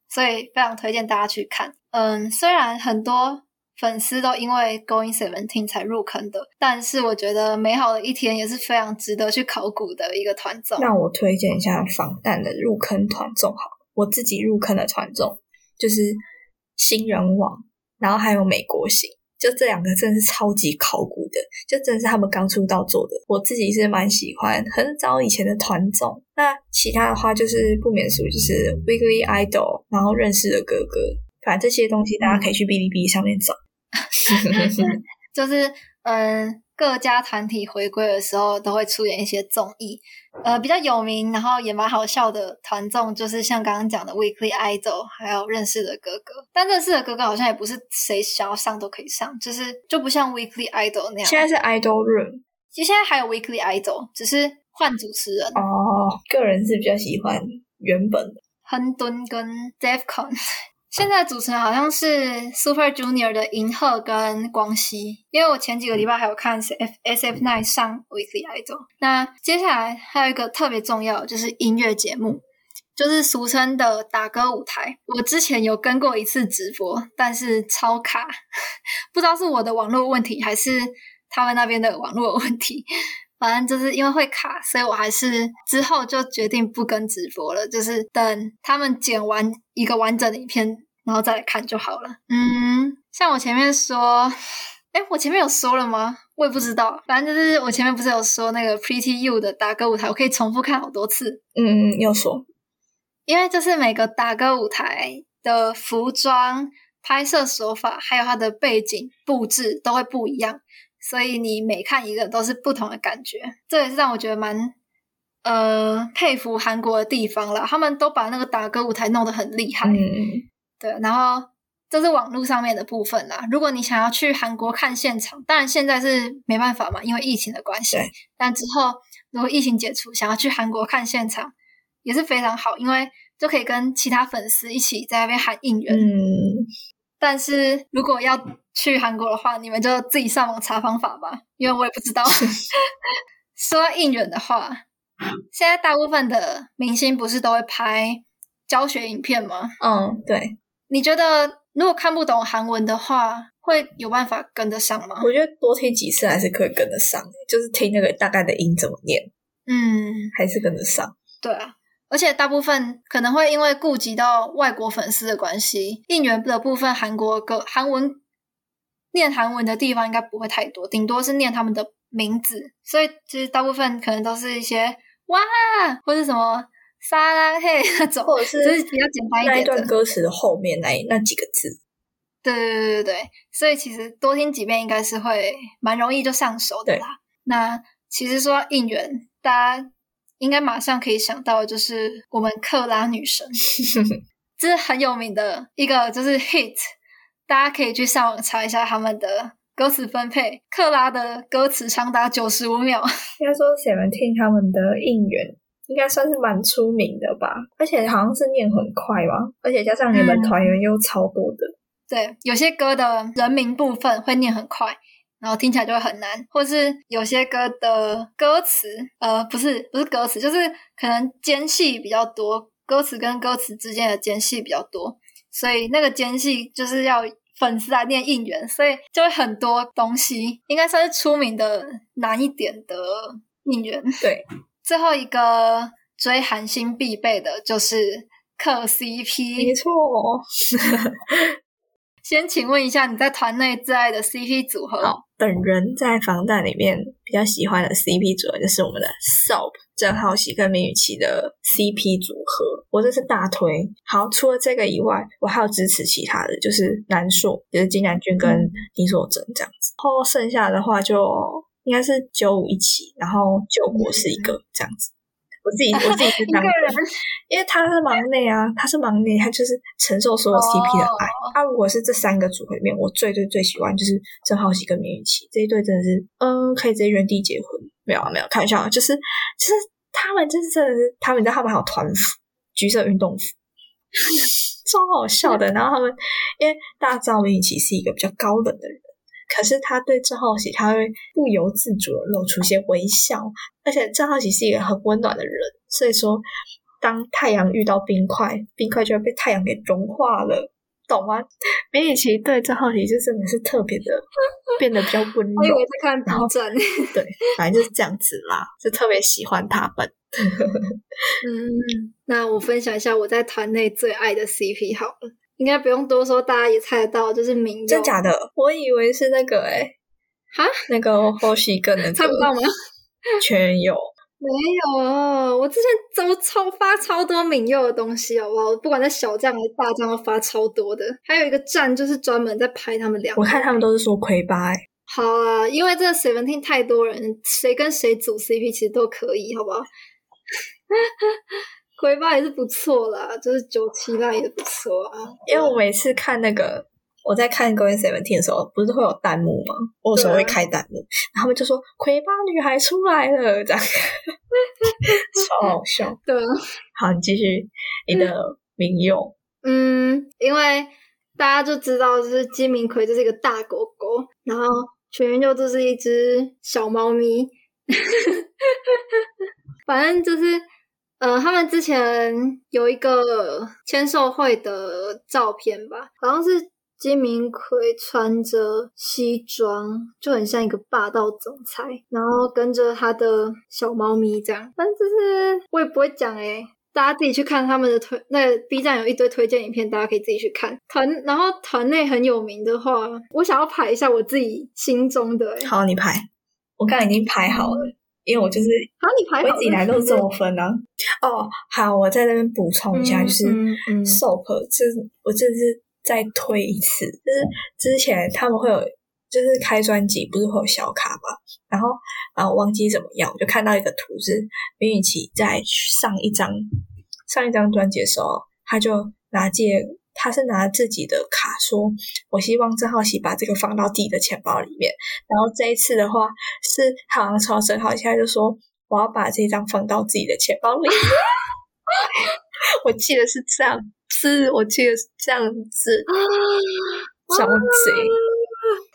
所以非常推荐大家去看。嗯，虽然很多。粉丝都因为 Going Seventeen 才入坑的，但是我觉得美好的一天也是非常值得去考古的一个团综。那我推荐一下防弹的入坑团综，好，我自己入坑的团综就是新人网，然后还有美国行，就这两个真的是超级考古的，就真的是他们刚出道做的。我自己是蛮喜欢很早以前的团综。那其他的话就是不免俗，就是 Weekly Idol，然后认识的哥哥，反正这些东西大家可以去哔哩哔哩上面找。就是嗯，各家团体回归的时候都会出演一些综艺，呃，比较有名，然后也蛮好笑的团综，就是像刚刚讲的 Weekly Idol，还有认识的哥哥。但认识的哥哥好像也不是谁想要上都可以上，就是就不像 Weekly Idol 那样。现在是 Idol Room，其实现在还有 Weekly Idol，只是换主持人。哦，个人是比较喜欢原本的亨敦跟 Defcon。现在主持人好像是 Super Junior 的银赫跟光熙，因为我前几个礼拜还有看 F S F Nine 上 Weekly Idol。那接下来还有一个特别重要，就是音乐节目，就是俗称的打歌舞台。我之前有跟过一次直播，但是超卡，不知道是我的网络问题还是他们那边的网络问题。反正就是因为会卡，所以我还是之后就决定不跟直播了，就是等他们剪完一个完整的影片，然后再来看就好了。嗯，像我前面说，哎，我前面有说了吗？我也不知道。反正就是我前面不是有说那个 Pretty You 的打歌舞台，我可以重复看好多次。嗯嗯，有说，因为就是每个打歌舞台的服装、拍摄手法，还有它的背景布置都会不一样。所以你每看一个都是不同的感觉，这也是让我觉得蛮呃佩服韩国的地方了。他们都把那个打歌舞台弄得很厉害，嗯，对。然后这是网络上面的部分啦。如果你想要去韩国看现场，当然现在是没办法嘛，因为疫情的关系。但之后如果疫情解除，想要去韩国看现场也是非常好，因为就可以跟其他粉丝一起在那边喊应援。嗯。但是如果要去韩国的话，你们就自己上网查方法吧，因为我也不知道。说应援的话，现在大部分的明星不是都会拍教学影片吗？嗯，对。你觉得如果看不懂韩文的话，会有办法跟得上吗？我觉得多听几次还是可以跟得上，就是听那个大概的音怎么念，嗯，还是跟得上。对啊。而且大部分可能会因为顾及到外国粉丝的关系，应援的部分韩国歌韩文念韩文的地方应该不会太多，顶多是念他们的名字。所以其实大部分可能都是一些哇，或是什么沙拉嘿那种，或者是就是比较简单一点的歌词的后面那那几个字。对对对对对，所以其实多听几遍应该是会蛮容易就上手的啦。那其实说应援，大家。应该马上可以想到，就是我们克拉女神，这是很有名的一个，就是 hit，大家可以去上网查一下他们的歌词分配。克拉的歌词长达九十五秒。应该说，Seventeen 他们的应援应该算是蛮出名的吧，而且好像是念很快吧，而且加上你们团员又超多的，对，有些歌的人名部分会念很快。然后听起来就会很难，或是有些歌的歌词，呃，不是不是歌词，就是可能间隙比较多，歌词跟歌词之间的间隙比较多，所以那个间隙就是要粉丝来念应援，所以就会很多东西，应该算是出名的难一点的应援。对，最后一个追韩星必备的就是磕 CP，没错。先请问一下，你在团内最爱的 CP 组合？好，本人在防弹里面比较喜欢的 CP 组合就是我们的 SOP 郑浩熙跟明雨琦的 CP 组合，我这是大推。好，除了这个以外，我还有支持其他的，就是南硕，就是金南俊跟李硕珍这样子。然后剩下的话就应该是九五一起，然后九国是一个这样子。我自己我自己是当人，因为他是忙内啊，他是忙内，他就是承受所有 CP 的爱。啊如果是这三个组合里面，我最最最喜欢就是郑浩熙跟明雨琪这一对，真的是嗯，可以直接原地结婚。没有啊，没有，开玩笑，就是就是他们就是真的是，他们知道他们还有团服，橘色运动服，超好笑的。然后他们因为大家知道明雨琪是一个比较高冷的人。可是他对郑浩喜，他会不由自主的露出一些微笑，而且郑浩喜是一个很温暖的人，所以说当太阳遇到冰块，冰块就会被太阳给融化了，懂吗？梅雨琪对郑浩喜就真的是特别的变得比较温柔。我以为在看 B 站，对，反正就是这样子啦，就特别喜欢他们。嗯，那我分享一下我在团内最爱的 CP 好了。应该不用多说，大家也猜得到，就是明真假的？我以为是那个哎，哈，那个后续跟的猜不到吗？全有没有？我之前怎么超发超多敏佑的东西，好不好？不管在小站还是大站，都发超多的。还有一个站就是专门在拍他们俩，我看他们都是说魁八。好啊，因为这 Seventeen 太多人，谁跟谁组 CP 其实都可以，好不好？鬼八也是不错啦，就是九七那也不错啊。因为我每次看那个我在看《Going Seventeen》的时候，不是会有弹幕吗？我有时候会开弹幕，然后他们就说“魁八女孩出来了”，这样超好笑。对，好，你继续 你的名用。嗯，因为大家就知道，就是金明奎就是一个大狗狗，然后全员就就是一只小猫咪，反正就是。呃，他们之前有一个签售会的照片吧，好像是金明奎穿着西装，就很像一个霸道总裁，然后跟着他的小猫咪这样。反正就是我也不会讲诶、大家自己去看他们的推，那个 B 站有一堆推荐影片，大家可以自己去看。团，然后团内很有名的话，我想要排一下我自己心中的、欸。好，你排，我刚刚已经排好了，因为我就是好，你排好了我一直以来都是这么分啊。哦，好，我在那边补充一下，嗯就是嗯嗯 SOP，这我这是再推一次，就是之前他们会有，就是开专辑不是会有小卡嘛，然后然后忘记怎么样，我就看到一个图是林允琪在上一张上一张专辑的时候，他就拿借。他是拿自己的卡说：“我希望郑浩熙把这个放到自己的钱包里面。”然后这一次的话，是好像超郑浩熙他就说：“我要把这张放到自己的钱包里。”我记得是这样，子我记得是这样子，小贼。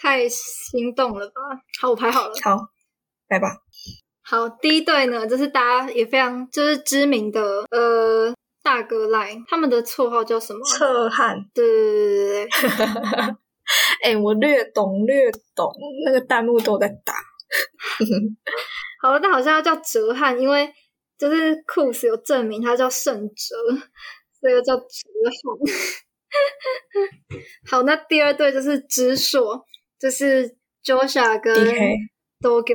太心动了吧！好，我排好了。好，来吧。好，第一对呢，就是大家也非常就是知名的呃大哥赖，他们的绰号叫什么？侧汉，对对对对对，哎、我略懂略懂，那个弹幕都在打。好了，但好像要叫哲汉，因为就是酷斯有证明他叫圣哲，所以又叫哲汉。好，那第二对就是知硕，就是 Joshua 跟 Dogyo。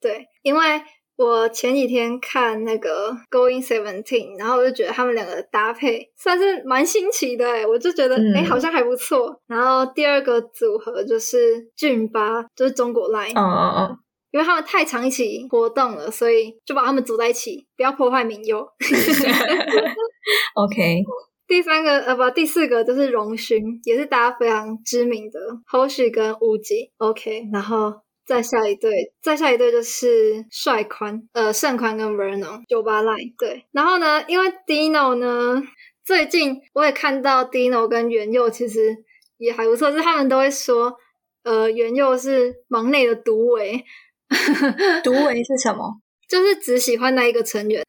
对，因为我前几天看那个 Going Seventeen，然后我就觉得他们两个的搭配算是蛮新奇的哎，我就觉得哎、嗯好像还不错。然后第二个组合就是俊巴，就是中国 Line，、嗯嗯嗯，因为他们太常一起活动了，所以就把他们组在一起，不要破坏民佑。OK，第三个呃不，第四个就是荣勋，也是大家非常知名的 Hoshi 跟乌吉。OK，然后再下一对，再下一对就是帅宽，呃盛宽跟 Verno 九八 line 对。然后呢，因为 Dino 呢，最近我也看到 Dino 跟元佑其实也还不错，就是他们都会说，呃元佑是忙内的独唯。独唯是什么？就是只喜欢那一个成员。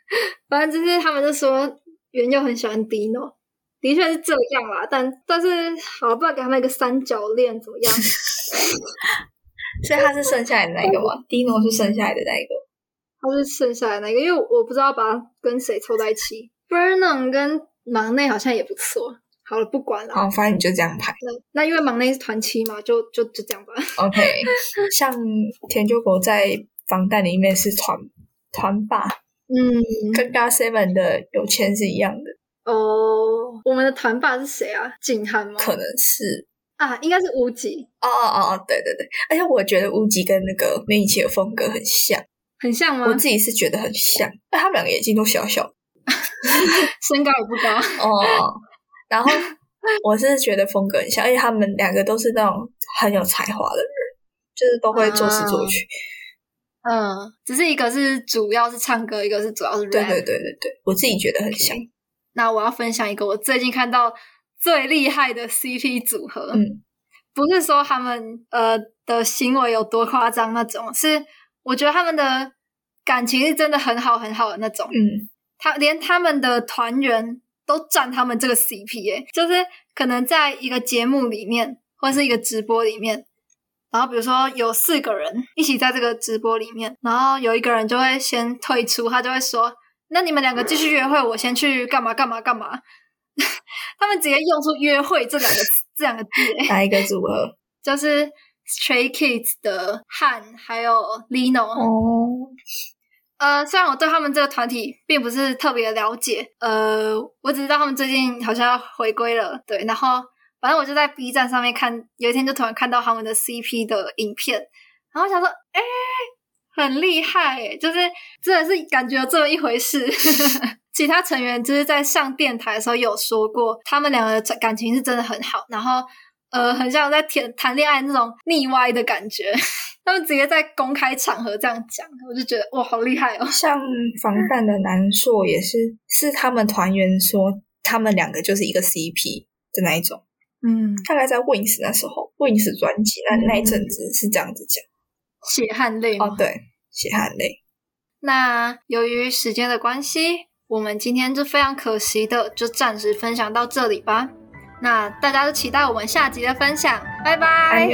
反正就是他们就说元佑很喜欢 Dino，的确是这样啦。但但是好，不然给他们一个三角恋怎么样？所以他是剩下来的那一个吗？Dino 是剩下来的那一个。他是剩下的那个，因为我不知道把他跟谁凑在一起。Vernon 跟忙内好像也不错。好了，不管了。好，反正你就这样排。那那因为忙内是团七嘛，就就就这样吧。OK，像田九狗在防弹里面是团团霸，嗯，跟 God Seven 的有钱是一样的，哦，我们的团霸是谁啊？景涵吗？可能是。啊，应该是乌吉，哦哦哦，对对对，而且我觉得乌吉跟那个梅雨奇的风格很像，很像吗？我自己是觉得很像，但他们两个眼睛都小小 身高也不高。哦，然后我是觉得风格很像，而且他们两个都是那种很有才华的人，就是都会作词作曲。嗯，只是一个是主要是唱歌，一个是主要是 rap。对对对对对，我自己觉得很像。那我要分享一个我最近看到最厉害的 CP 组合，嗯，不是说他们呃的行为有多夸张那种，是我觉得他们的感情是真的很好很好的那种。嗯他连他们的团员都站他们这个 CP，哎，就是可能在一个节目里面或是一个直播里面，然后比如说有四个人一起在这个直播里面，然后有一个人就会先退出，他就会说：“那你们两个继续约会，我先去干嘛干嘛干嘛。” 他们直接用出“约会”这两个这两个字，哎，哪一个组合？就是 Stray Kids 的汉还有 Lino，、哦，呃，虽然我对他们这个团体并不是特别了解，呃，我只知道他们最近好像要回归了，对，然后反正我就在 B 站上面看，有一天就突然看到他们的 CP 的影片，然后想说，哎、很厉害耶，就是真的是感觉有这么一回事。其他成员就是在上电台的时候有说过，他们两个的感情是真的很好，然后呃，很像在谈谈恋爱那种腻歪的感觉。他们直接在公开场合这样讲，我就觉得哇，好厉害哦！像防弹的南硕也是，是他们团员说他们两个就是一个 CP 的那一种。嗯，大概在 Wins 那时候，Wins 专辑那那一阵子是这样子讲。血汗泪？哦，对，血汗泪。那由于时间的关系，我们今天就非常可惜的，就暂时分享到这里吧。那大家都期待我们下集的分享，拜拜。